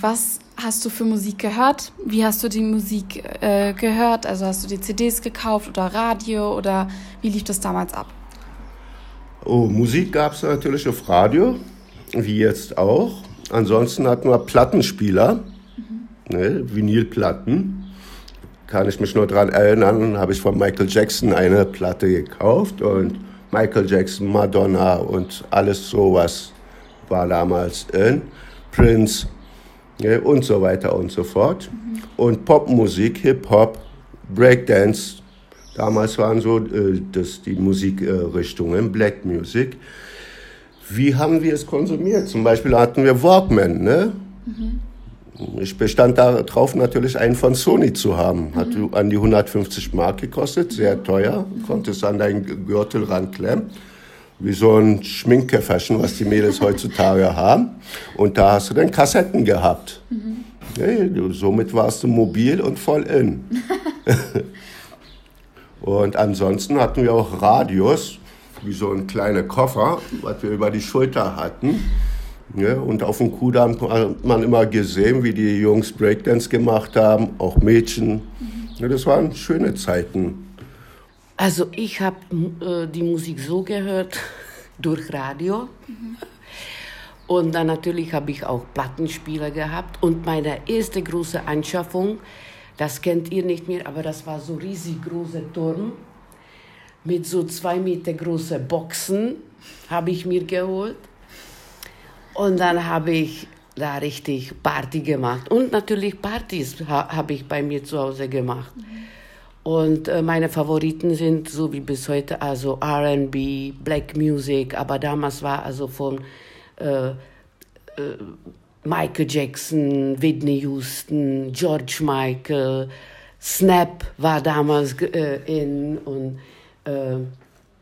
Was hast du für Musik gehört? Wie hast du die Musik äh, gehört? Also hast du die CDs gekauft oder Radio oder wie lief das damals ab? Oh, Musik gab es natürlich auf Radio, wie jetzt auch. Ansonsten hatten wir Plattenspieler, mhm. ne, Vinylplatten. Kann ich mich nur daran erinnern, habe ich von Michael Jackson eine Platte gekauft und Michael Jackson, Madonna und alles sowas war damals in. Prince, ja, und so weiter und so fort. Mhm. Und Popmusik, Hip-Hop, Breakdance, damals waren so äh, das, die Musikrichtungen, äh, Black Music. Wie haben wir es konsumiert? Zum Beispiel hatten wir Walkman, ne? Mhm. Ich bestand darauf, natürlich einen von Sony zu haben. Hat mhm. an die 150 Mark gekostet, sehr teuer. Mhm. Konnte es an deinen Gürtel ranklemmen wie so ein Schminkkäferchen, was die Mädels heutzutage haben. Und da hast du dann Kassetten gehabt. Mhm. Hey, somit warst du mobil und voll in. und ansonsten hatten wir auch Radios, wie so ein kleiner Koffer, was wir über die Schulter hatten. Ja, und auf dem Kudamm hat man immer gesehen, wie die Jungs Breakdance gemacht haben, auch Mädchen. Mhm. Ja, das waren schöne Zeiten. Also ich habe äh, die Musik so gehört durch Radio. Mhm. Und dann natürlich habe ich auch Plattenspieler gehabt. Und meine erste große Anschaffung, das kennt ihr nicht mehr, aber das war so riesig großer Turm mit so zwei Meter große Boxen, habe ich mir geholt. Und dann habe ich da richtig Party gemacht. Und natürlich Partys ha habe ich bei mir zu Hause gemacht. Mhm. Und äh, meine Favoriten sind so wie bis heute also RB, Black Music, aber damals war also von äh, äh, Michael Jackson, Whitney Houston, George Michael, Snap war damals äh, in und äh,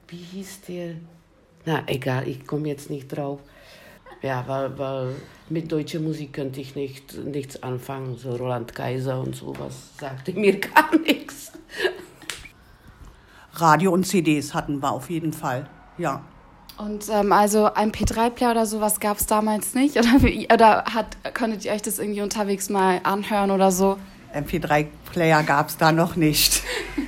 wie hieß der? Na egal, ich komme jetzt nicht drauf. Ja, weil, weil mit deutscher Musik könnte ich nicht, nichts anfangen. So Roland Kaiser und sowas sagte mir gar nichts. Radio und CDs hatten wir auf jeden Fall, ja. Und ähm, also ein P3-Player oder sowas gab es damals nicht? Oder, wie, oder hat, konntet ihr euch das irgendwie unterwegs mal anhören oder so? MP3-Player gab es da noch nicht.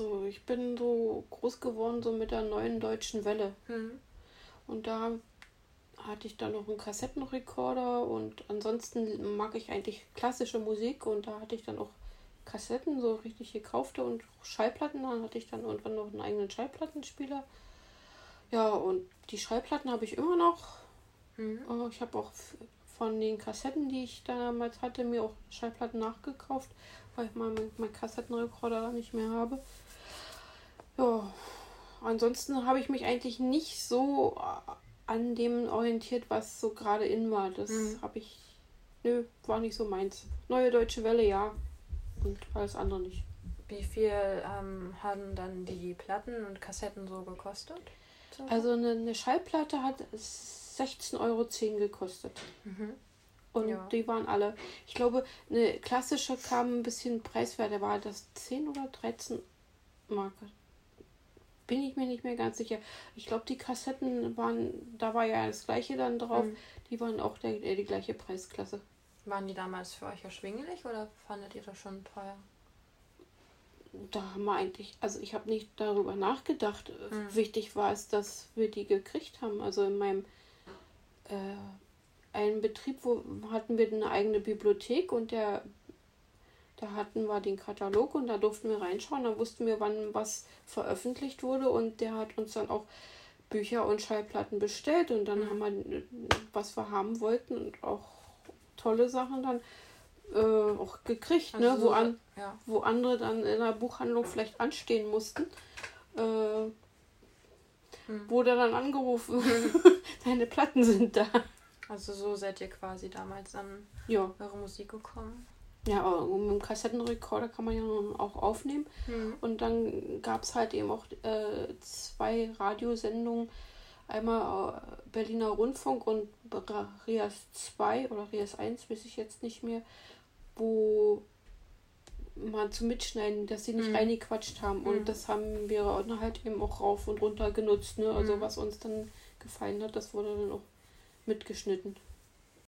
also ich bin so groß geworden, so mit der neuen deutschen Welle. Mhm. Und da hatte ich dann noch einen Kassettenrekorder und ansonsten mag ich eigentlich klassische Musik und da hatte ich dann auch Kassetten, so richtig gekaufte und Schallplatten. Dann hatte ich dann irgendwann noch einen eigenen Schallplattenspieler. Ja, und die Schallplatten habe ich immer noch. Mhm. Ich habe auch von den Kassetten, die ich damals hatte, mir auch Schallplatten nachgekauft, weil ich meinen mein Kassettenrekorder nicht mehr habe. Ja, ansonsten habe ich mich eigentlich nicht so äh, an dem orientiert, was so gerade in war. Das mhm. habe ich, nö, war nicht so meins. Neue Deutsche Welle, ja, und alles andere nicht. Wie viel ähm, haben dann die Platten und Kassetten so gekostet? So? Also eine, eine, Schallplatte hat 16,10 Euro gekostet. Mhm. Und ja. die waren alle. Ich glaube, eine klassische kam ein bisschen preiswerter. War das 10 oder 13 Marke? Bin ich mir nicht mehr ganz sicher. Ich glaube, die Kassetten waren, da war ja das gleiche dann drauf. Mhm. Die waren auch der, die gleiche Preisklasse. Waren die damals für euch erschwinglich oder fandet ihr das schon teuer? Da haben wir eigentlich, also ich habe nicht darüber nachgedacht. Mhm. Wichtig war es, dass wir die gekriegt haben. Also in meinem äh, einen Betrieb, wo hatten wir eine eigene Bibliothek und der da hatten wir den Katalog und da durften wir reinschauen. Da wussten wir, wann was veröffentlicht wurde und der hat uns dann auch Bücher und Schallplatten bestellt und dann mhm. haben wir, was wir haben wollten und auch tolle Sachen dann äh, auch gekriegt, also ne? wo, an, ja. wo andere dann in der Buchhandlung vielleicht anstehen mussten. Äh, hm. Wurde dann angerufen, deine Platten sind da. Also so seid ihr quasi damals an ja. eure Musik gekommen. Ja, mit dem Kassettenrekorder kann man ja auch aufnehmen. Mhm. Und dann gab es halt eben auch äh, zwei Radiosendungen Einmal äh, Berliner Rundfunk und Rias 2 oder Rias 1, weiß ich jetzt nicht mehr, wo man zum Mitschneiden, dass sie nicht mhm. reingequatscht haben. Mhm. Und das haben wir halt eben auch rauf und runter genutzt. Ne? Also mhm. was uns dann gefallen hat, das wurde dann auch mitgeschnitten.